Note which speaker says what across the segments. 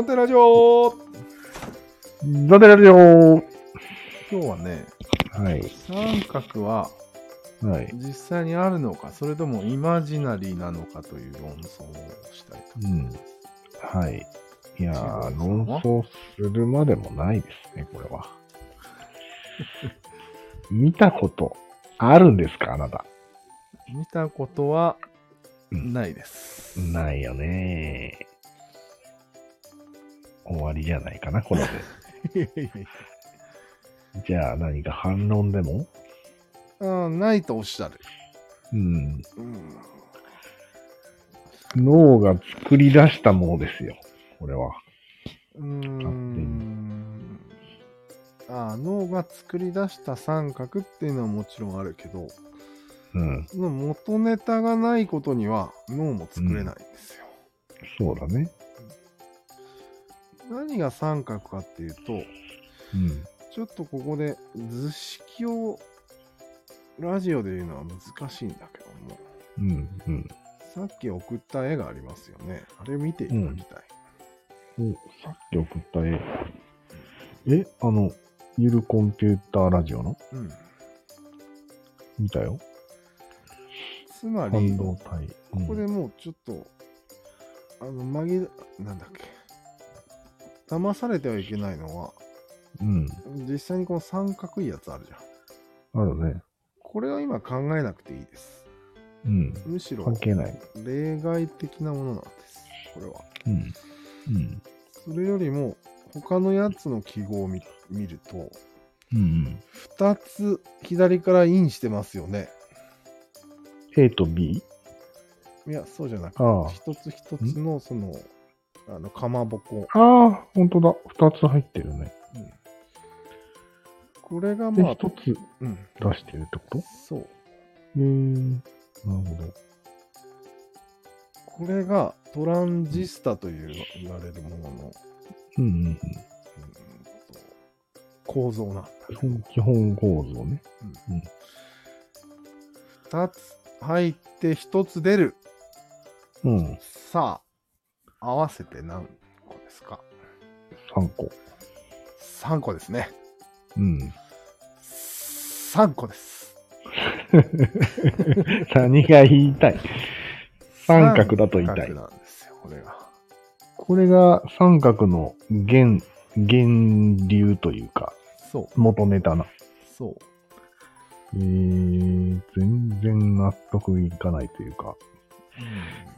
Speaker 1: ザテラジオ
Speaker 2: ザテラジオ
Speaker 1: 今日はね、
Speaker 2: はい。
Speaker 1: 三角は
Speaker 2: はい。
Speaker 1: 実際にあるのか、それともイマジナリーなのかという論争をしたいと。
Speaker 2: うん。はい。いやー、論争するまでもないですね、これは。見たことあるんですか、あなた？
Speaker 1: 見たことは
Speaker 2: うん
Speaker 1: ないです。
Speaker 2: ないよね終わりじゃないかな、これで。じゃあ何か反論でも？
Speaker 1: やあないとおっしゃる。
Speaker 2: うん。
Speaker 1: うん
Speaker 2: 脳が作り出したものですよ、これは。
Speaker 1: うーんあ脳が作り出した三角っていうのはもちろんあるけど、
Speaker 2: うん。
Speaker 1: 元ネタがないことには脳も作れないんですよ。
Speaker 2: そうだね。
Speaker 1: 何が三角かっていうと、
Speaker 2: うん。
Speaker 1: ちょっとここで図式をラジオで言うのは難しいんだけども、
Speaker 2: うん。うん。
Speaker 1: さっき送った絵がありますよね。あれ見ていただきたい。
Speaker 2: おさっき送った絵。えあの、ゆるコンピューターラジオの？
Speaker 1: うん。
Speaker 2: 見たよ。
Speaker 1: つま
Speaker 2: 半
Speaker 1: り、
Speaker 2: 導体。
Speaker 1: ここでもうちょっと、あの、紛れ、なんだっけ。騙されてはいけないのは、
Speaker 2: うん。
Speaker 1: 実際にこの三角いやつあるじゃん。
Speaker 2: あるね。
Speaker 1: これは今考えなくていいです。
Speaker 2: うん。
Speaker 1: むしろ
Speaker 2: 関係ない。
Speaker 1: 例外的なものなんです。これは。
Speaker 2: うん。うん。
Speaker 1: それよりも、他のやつの記号を見見ると、
Speaker 2: うん。
Speaker 1: 2つ左からインしてますよね。
Speaker 2: A と B?
Speaker 1: いや、そうじゃなくて、
Speaker 2: ああ
Speaker 1: 一つ一つのその、あの、かまぼこ。
Speaker 2: ああ、ほんとだ。二つ入ってるね。
Speaker 1: うんこれが
Speaker 2: で、
Speaker 1: まあ、
Speaker 2: 一つ
Speaker 1: うん、
Speaker 2: 出してるってこと？
Speaker 1: そう。
Speaker 2: へえー。なるほど。
Speaker 1: これがトランジスタという言われるものの、
Speaker 2: うんうん
Speaker 1: うんと構造な。
Speaker 2: 基本構造ね。
Speaker 1: 2つ入って1つ出る。
Speaker 2: うん。
Speaker 1: さあ、合わせて何個ですか
Speaker 2: ？3個。
Speaker 1: ?3 個ですね。
Speaker 2: うん。
Speaker 1: 3個です。
Speaker 2: 何が言いたい？三角だと言いたい
Speaker 1: なんですよ、これが。
Speaker 2: これが三角の源、源流というか、
Speaker 1: そう、
Speaker 2: 元ネタな。
Speaker 1: そう。
Speaker 2: えー、全然納得いかないというか、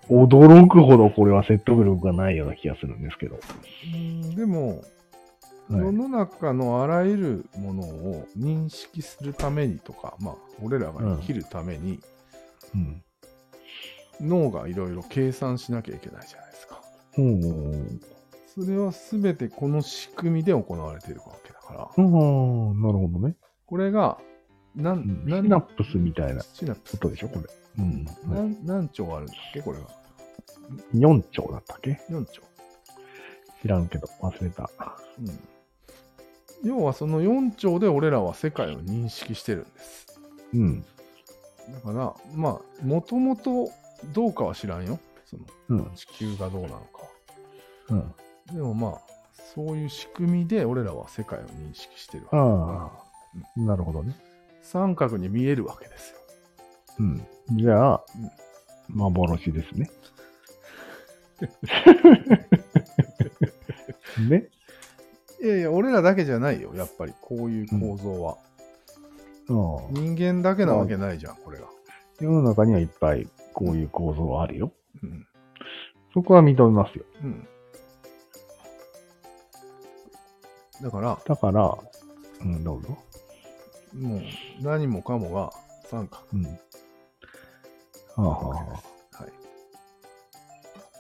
Speaker 2: 驚くほどこれは説得力がないような気がするんですけど。
Speaker 1: うんでも、
Speaker 2: はい
Speaker 1: 世の中のあらゆるものを認識するためにとか、まあ、俺らが生きるために、
Speaker 2: うん。
Speaker 1: 脳がいろいろ計算しなきゃいけないじゃないですか。
Speaker 2: おー
Speaker 1: それは全てこの仕組みで行われているわけだから、
Speaker 2: あー、なるほどね。
Speaker 1: これが、な
Speaker 2: うん
Speaker 1: ん、
Speaker 2: シナプスみたいなことでしょ、これ。うん。
Speaker 1: なん何兆あるんだっけこれが。
Speaker 2: 4兆だったっけ
Speaker 1: ？4兆。
Speaker 2: 知らんけど、忘れた。
Speaker 1: うん。要はその4兆で俺らは世界を認識してるんです。
Speaker 2: うん。
Speaker 1: だから、まあ、もともとどうかは知らんよ。その
Speaker 2: うん。
Speaker 1: 地球がどうなのかは。
Speaker 2: うん。
Speaker 1: でもまあ、そういう仕組みで俺らは世界を認識してるわけ
Speaker 2: ああ、なるほどね。
Speaker 1: 三角に見えるわけですよ。
Speaker 2: うん。じゃあ、幻ですね。ね
Speaker 1: いやいや、俺らだけじゃないよ。やっぱりこういう構造は。
Speaker 2: ああ
Speaker 1: 人間だけなわけないじゃん、これが。
Speaker 2: 世の中にはいっぱいこういう構造はあるよ。
Speaker 1: うん。
Speaker 2: そこは認めますよ。
Speaker 1: うん。だから、
Speaker 2: だから、うん、どうぞ。
Speaker 1: もう何もかもが三角
Speaker 2: うん。はあ、はあは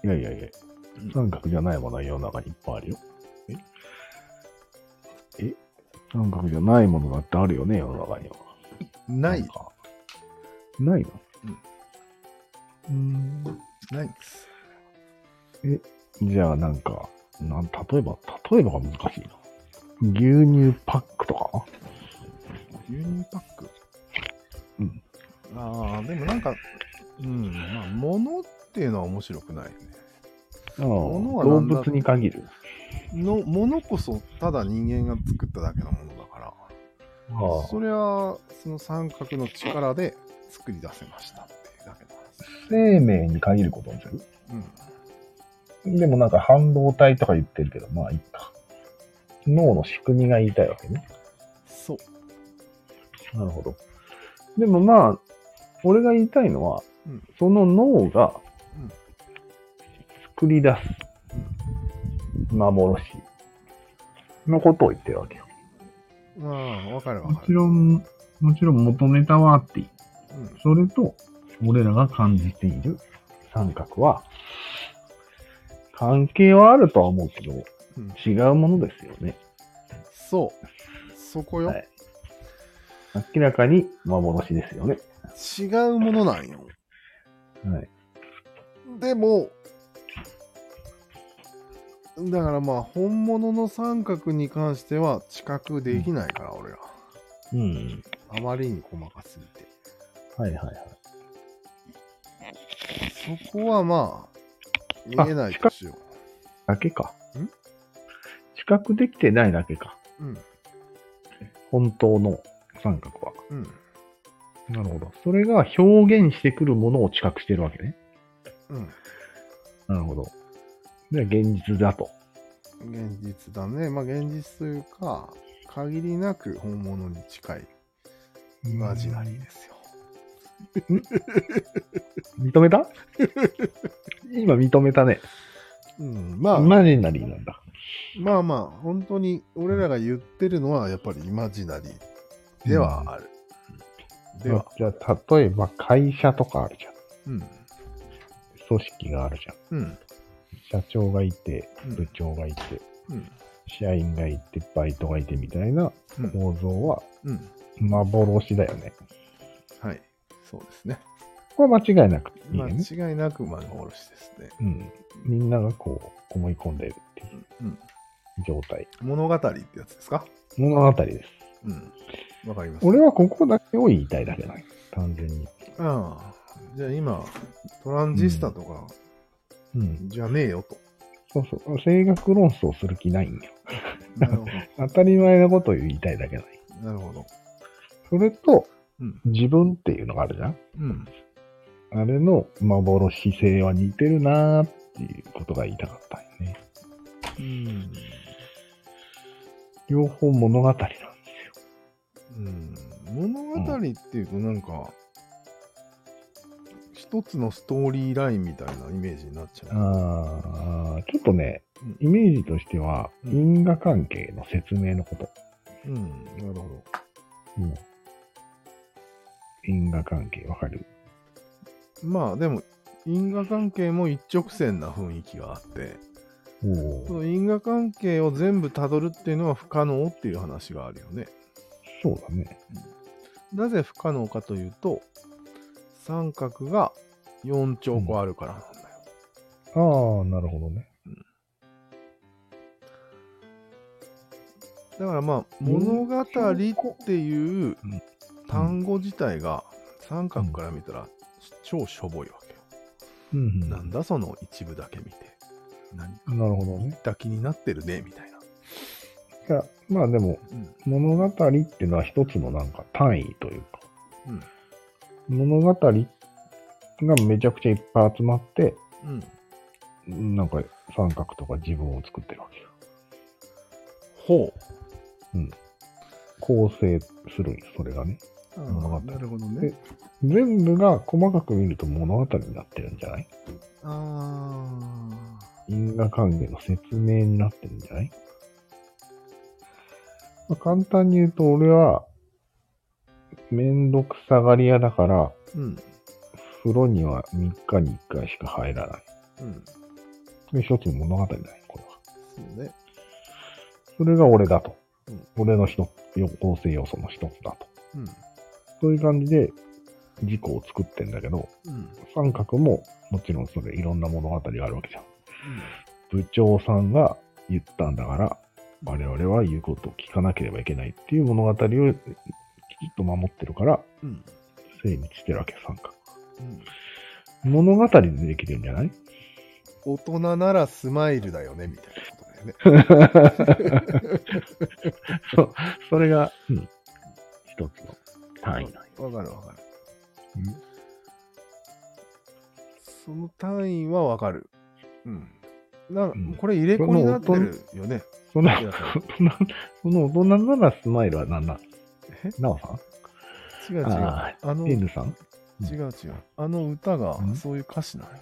Speaker 1: い。
Speaker 2: いやいやいや、三角じゃないものは世の中にいっぱいあるよ。え？え？三角じゃないものだってあるよね、世の中には。
Speaker 1: ない
Speaker 2: ないの？
Speaker 1: うん。
Speaker 2: うん。
Speaker 1: ないんです。
Speaker 2: じゃあなんか、なん例えば、例えばが難しいな。牛乳パックとか？
Speaker 1: 牛乳パック？
Speaker 2: うん。
Speaker 1: ああ、でもなんか、うん、まあ、物っていうのは面白くないよね。物は
Speaker 2: 動物に限る。
Speaker 1: のものこそただ人間が作っただけのものだから、
Speaker 2: ああ
Speaker 1: それはその三角の力で作り出せましたっていうだけの話。
Speaker 2: 生命に限ることにする？
Speaker 1: うん。
Speaker 2: でもなんか半導体とか言ってるけど、まあいいか。脳の仕組みが言いたいわけね。
Speaker 1: そう。
Speaker 2: なるほど。でもまあ、俺が言いたいのは、
Speaker 1: うん
Speaker 2: その脳が
Speaker 1: うん
Speaker 2: 作り出す幻のことを言ってるわけよ。
Speaker 1: まあ、わかるわ
Speaker 2: も。ちろん、もちろん元ネタはあっていい。
Speaker 1: うん。
Speaker 2: それと、俺らが感じている三角は、関係はあるとは思うけど、
Speaker 1: うん
Speaker 2: 違うものですよね。
Speaker 1: そう。そこよ。
Speaker 2: はい明らかに幻ですよね。
Speaker 1: 違うものなんよ。
Speaker 2: はい。
Speaker 1: でも、だからまあ、本物の三角に関しては知覚できないから、俺ら。
Speaker 2: うん。
Speaker 1: あまりに細かすぎて。
Speaker 2: はいはいはい。
Speaker 1: そこはまあ、見えないとしよ
Speaker 2: だけか。
Speaker 1: ん？
Speaker 2: 知覚できてないだけか。
Speaker 1: う。うん。
Speaker 2: 本当の三角は。
Speaker 1: うん。
Speaker 2: なるほど。それが表現してくるものを知覚してるわけね。
Speaker 1: うん。
Speaker 2: なるほど。で、現実だと。
Speaker 1: 現実だね。まあ、現実というか、限りなく本物に近いイマジナリーですよ。
Speaker 2: 認めた？今認めたね。
Speaker 1: うん。まあ、
Speaker 2: イマジナリーなんだ。
Speaker 1: まあまあ、本当に俺らが言ってるのはやっぱりイマジナリーではある。では、
Speaker 2: じゃあ、例えば会社とかあるじゃん。
Speaker 1: うん。
Speaker 2: 組織があるじゃん。
Speaker 1: うん。
Speaker 2: 社長がいて、
Speaker 1: うん
Speaker 2: 部長がいて、
Speaker 1: うん。
Speaker 2: 社員がいて、バイトがいてみたいな
Speaker 1: うん。
Speaker 2: 構造は
Speaker 1: うん。
Speaker 2: 幻だよね。
Speaker 1: はい。そうですね。
Speaker 2: これは間違いなくいいよね。
Speaker 1: 間違いなく幻ですね。
Speaker 2: うん。みんながこう思い込んでるっていう
Speaker 1: うん。
Speaker 2: 状態。
Speaker 1: 物語ってやつですか？
Speaker 2: 物語です。
Speaker 1: うん。わかります。
Speaker 2: 俺はここだけを言いたいだけだね。単純に。
Speaker 1: ああ。じゃあ今、トランジスタとか、
Speaker 2: うん。
Speaker 1: じゃねえよと。
Speaker 2: そうそう。性格論争する気ないんよ。
Speaker 1: なるほ
Speaker 2: 当たり前なことを言いたいだけだね。
Speaker 1: ど。なるほど。
Speaker 2: それと、
Speaker 1: うん。
Speaker 2: 自分っていうのがあるじゃん
Speaker 1: うん。
Speaker 2: あれの幻性は似てるなーっていうことが言いたかったよね。
Speaker 1: うん。
Speaker 2: 両方物語なん。
Speaker 1: うん。物語っていうとなんか、一つのストーリーラインみたいなイメージになっちゃう。
Speaker 2: ああ、ちょっとね
Speaker 1: うん、
Speaker 2: イメージとしては、
Speaker 1: うん
Speaker 2: 因果関係の説明のこと。
Speaker 1: うん。なるほど。
Speaker 2: うん。因果関係わかる？
Speaker 1: まあでも、因果関係も一直線な雰囲気があって。その因果関係を全部たどるっていうのは不可能っていう話があるよね。
Speaker 2: そうだね。
Speaker 1: なぜ不可能かというと、三角が4兆個あるからなんだよ。
Speaker 2: ああ、なるほどね。
Speaker 1: だからまあ、物語っていう単語自体が三角から見たら超しょぼいわけよ。
Speaker 2: うん、うん。
Speaker 1: なんだその一部だけ見て。何か
Speaker 2: なるほどね。
Speaker 1: だ気になってるね、みたいな。
Speaker 2: まあでも、
Speaker 1: うん。
Speaker 2: 物語っていうのは一つのなんか単位というか、
Speaker 1: うん。
Speaker 2: 物語がめちゃくちゃいっぱい集まって、
Speaker 1: うん。
Speaker 2: なんか三角とか自分を作ってるわけよ。
Speaker 1: ほ
Speaker 2: 構成するんよ、それがね。
Speaker 1: う。
Speaker 2: 物語
Speaker 1: なるほどね
Speaker 2: で。全部が細かく見ると物語になってるんじゃない？
Speaker 1: あ
Speaker 2: 因果関係の説明になってるんじゃない、まあ、簡単に言うと、俺は、めんどくさがり屋だから、
Speaker 1: ー。うん。
Speaker 2: 風呂には3日に1回しか入らない。
Speaker 1: うん。
Speaker 2: 一つの物語だね、これは。
Speaker 1: そうね。
Speaker 2: それが俺だと。
Speaker 1: うん
Speaker 2: 俺の一つ、構成要素の一つだと。
Speaker 1: うん。
Speaker 2: そういう感じで、事故を作ってんだけど、
Speaker 1: うん。
Speaker 2: 三角ももちろんそれいろんな物語があるわけじゃん。部長さんが言ったんだから、我々は言うことを聞かなければいけないっていう物語をきちっと守ってるから、
Speaker 1: うん。
Speaker 2: 成立してるわけ、三角。
Speaker 1: うん。
Speaker 2: 物語でできてるんじゃない？
Speaker 1: 大人ならスマイルだよね、みたいなことだよよね。
Speaker 2: そう、それが、うん、一つの単位なんよ。
Speaker 1: わかるわかる。
Speaker 2: うん
Speaker 1: その単位はわかる。うん。な
Speaker 2: ん
Speaker 1: これ入れ子になってるよね。
Speaker 2: その、大人ならスマイルは何なの？
Speaker 1: え？
Speaker 2: なおさん？
Speaker 1: 違う違う。
Speaker 2: あ
Speaker 1: あの、
Speaker 2: ?N さん？
Speaker 1: 違う違う。あの歌が
Speaker 2: うん
Speaker 1: そういう歌詞なんよ。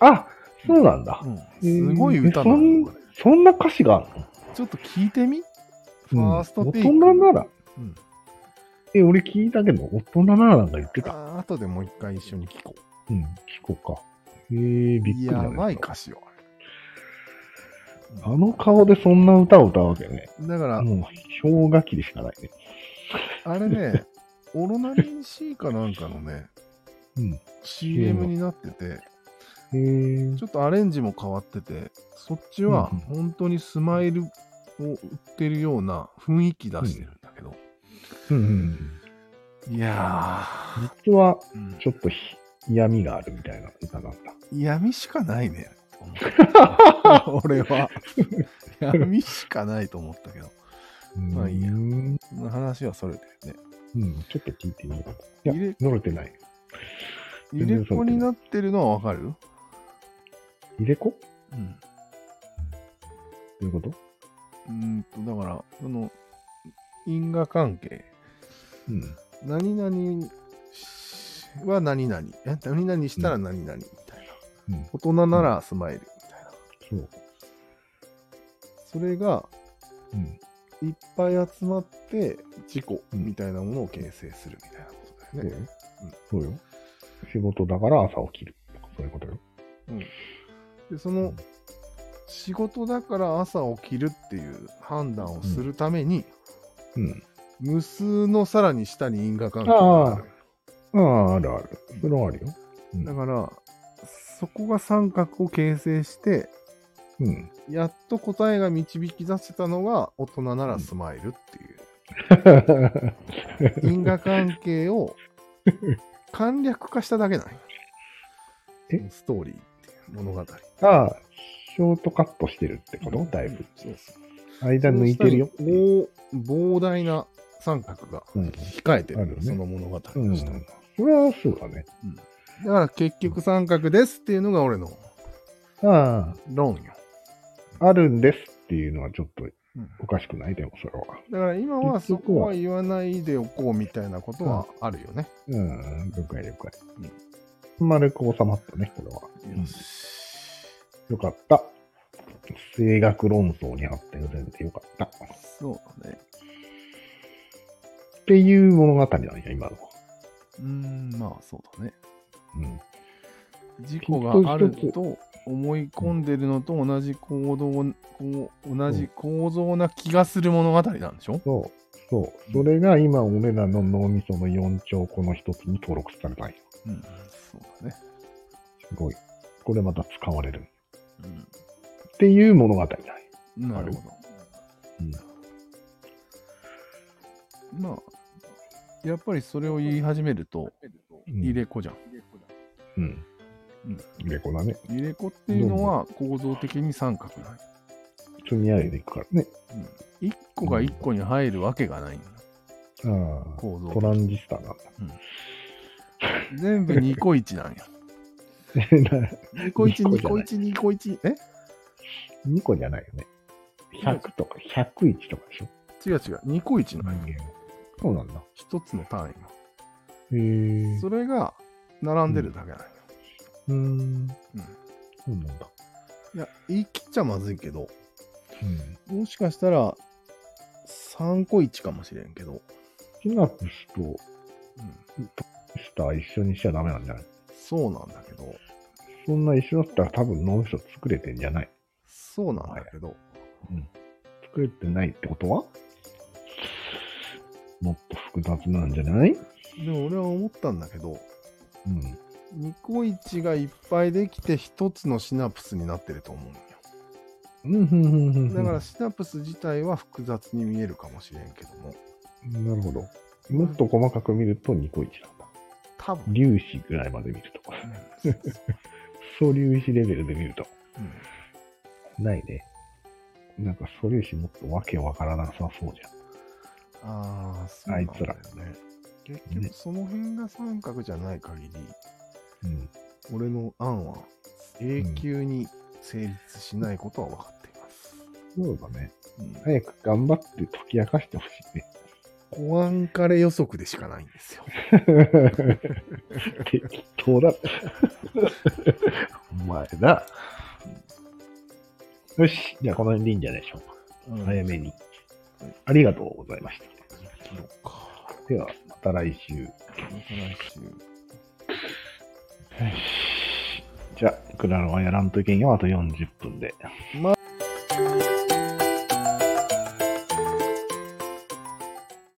Speaker 2: あそうなんだ。
Speaker 1: すごい歌なの
Speaker 2: えそんそんな歌詞があるの？
Speaker 1: ちょっと聞いてみ？フ
Speaker 2: うん
Speaker 1: ァーストテイク。
Speaker 2: 大人なら、
Speaker 1: うん
Speaker 2: え、俺聞いたけど、大人ならなんか言ってた。
Speaker 1: あ後でもう一回一緒に聞こ
Speaker 2: うん、聞こうか。えー、びっく
Speaker 1: う。
Speaker 2: りだね。
Speaker 1: やばい歌詞よ。
Speaker 2: あの顔でそんな歌を歌うわけね。
Speaker 1: だから、
Speaker 2: もう、氷河期でしかないね。
Speaker 1: あれね、オロナミン C かなんかのね、
Speaker 2: うん。
Speaker 1: CM になってて、ちょっとアレンジも変わってて、そっちは
Speaker 2: うん
Speaker 1: 本当にスマイルを売ってるような雰囲気出してるんだけど、
Speaker 2: うんうん
Speaker 1: いや
Speaker 2: うん。実は、
Speaker 1: ー、うん
Speaker 2: ちょっとひ嫌味があるみたいな歌なんだ。
Speaker 1: 闇しかないね。と思った 俺は。闇しかないと思ったけど、まあいいや話はそれてるね。
Speaker 2: うん、ちょっと聞いてみよう。いや乗れてない。
Speaker 1: 入れ子になってるのはわかる？
Speaker 2: 入れ子？ど
Speaker 1: うん。
Speaker 2: ういうこと？
Speaker 1: うーんと、だから、その、因果関係。
Speaker 2: うん。
Speaker 1: 何々は何々。え何々したら何々みたいな。
Speaker 2: うん。
Speaker 1: 大人ならスマイルみたいな。
Speaker 2: そう。
Speaker 1: それが
Speaker 2: うん。
Speaker 1: いっぱい集まって事故
Speaker 2: うん
Speaker 1: みたいなものを形成するみたいなことだよね。。
Speaker 2: そうよ。仕事だから朝起きるとかそういうことよ。
Speaker 1: で、その仕事だから朝起きるっていう判断をするために、
Speaker 2: うん。
Speaker 1: 無数のさらに下に因果関係がある。
Speaker 2: ああ、あるある。それはあるよ。うん
Speaker 1: だから、そこが三角を形成して、
Speaker 2: うん。
Speaker 1: やっと答えが導き出せたのが大人ならスマイルっていう 因果関係を簡略化しただけなんよ。
Speaker 2: え？
Speaker 1: ストーリーっていう物語。
Speaker 2: ああ、ショートカットしてるってこと？だいぶ。
Speaker 1: そうそう。
Speaker 2: 間抜いてるよ。
Speaker 1: 膨膨大な三角が
Speaker 2: うん。
Speaker 1: 控えてる、
Speaker 2: あるよね
Speaker 1: その物語として、
Speaker 2: うん。それはそうだね。
Speaker 1: だから結局三角ですっていうのが俺の
Speaker 2: あ
Speaker 1: 論よ。
Speaker 2: あ、あるんですっていうのはちょっと
Speaker 1: うん
Speaker 2: おかしくないでもそれは。
Speaker 1: だから今はそこは言わないでおこうみたいなことはあるよね。
Speaker 2: うん、了解了解。丸く収まったね、これは。
Speaker 1: よし。
Speaker 2: よかった。声楽論争に発展せんでよかった。っ
Speaker 1: そうだね。
Speaker 2: ていう物語なんや、今のは。
Speaker 1: うーん、まあそうだね。
Speaker 2: うん。
Speaker 1: 事故があると思い込んでるのと同じ行動、こう同じ構造な気がする物語なんでしょ？
Speaker 2: そう、そう。それが今、俺らの脳みその4兆個の一つに登録されたんよ。
Speaker 1: うん、そうだね。
Speaker 2: すごい。これまた使われる。
Speaker 1: う
Speaker 2: っていう物語なんよ。
Speaker 1: ん、なるほど。
Speaker 2: うん。
Speaker 1: まあ、やっぱりそれを言い始めると、
Speaker 2: うん
Speaker 1: 入れ子じゃん。
Speaker 2: うん。
Speaker 1: うん
Speaker 2: 入れ子だね。
Speaker 1: 入れ子っていうのは構造的に三角なんよ
Speaker 2: 積み上げていくからね。
Speaker 1: うん。一個が一個に入るわけがないんだ。
Speaker 2: ああ、
Speaker 1: 構造
Speaker 2: トランジスタなんだ。
Speaker 1: 全部2個1なんや。2個1、2個1、2個1。え
Speaker 2: ？2個じゃないよね。100とか101とかでしょ？
Speaker 1: 違う違う。2個1なんや。
Speaker 2: そうなんだ。
Speaker 1: 一つの単。
Speaker 2: へえ。
Speaker 1: それが並んでるだけなんよ。
Speaker 2: うーん。
Speaker 1: うん。
Speaker 2: そうなんだ。
Speaker 1: いや、言い切っちゃまずいけど、
Speaker 2: うん。
Speaker 1: もしかしたら3個1かもしれんけど、
Speaker 2: シナプスと
Speaker 1: うん、
Speaker 2: スター一緒にしちゃダメなんじゃない？
Speaker 1: そうなんだけど、
Speaker 2: そんな一緒だったら多分脳みそ作れてんじゃない？
Speaker 1: そうなんだけど、
Speaker 2: 作れてないってことは？もっと複雑なんじゃない？
Speaker 1: でも俺は思ったんだけど、
Speaker 2: うん。
Speaker 1: 2個1がいっぱいできて1つのシナプスになってると思うんよ。だから、シナプス自体は複雑に見えるかもしれんけども、
Speaker 2: なるほど。もっと細かく見るとニコイチなんだ。
Speaker 1: 多分、
Speaker 2: 粒子ぐらいまで見ると。
Speaker 1: うん
Speaker 2: 素粒子レベルで見ると。
Speaker 1: うん
Speaker 2: ないね。なんか素粒子もっとわけわからなさそうじ
Speaker 1: ああ、そうなんだよ
Speaker 2: あいつら
Speaker 1: ね。結
Speaker 2: ね
Speaker 1: 局、その辺が三角じゃない限り。
Speaker 2: うん。
Speaker 1: 俺の案は永久に成立しないことは分かっています。
Speaker 2: そうだね。
Speaker 1: うん
Speaker 2: 早く頑張って解き明かしてほしいね。
Speaker 1: コアンカレ予測でしかないんですよ。
Speaker 2: 適当だ。お前だ。よし。じゃあこの辺でいいんじゃないでしょうか。
Speaker 1: うん
Speaker 2: 早めに。ありがとうございました。
Speaker 1: 切ろうか。
Speaker 2: では、また来週。
Speaker 1: また来週。
Speaker 2: じゃあ、クラロはやらんといけんよ。あと40分で。
Speaker 1: ま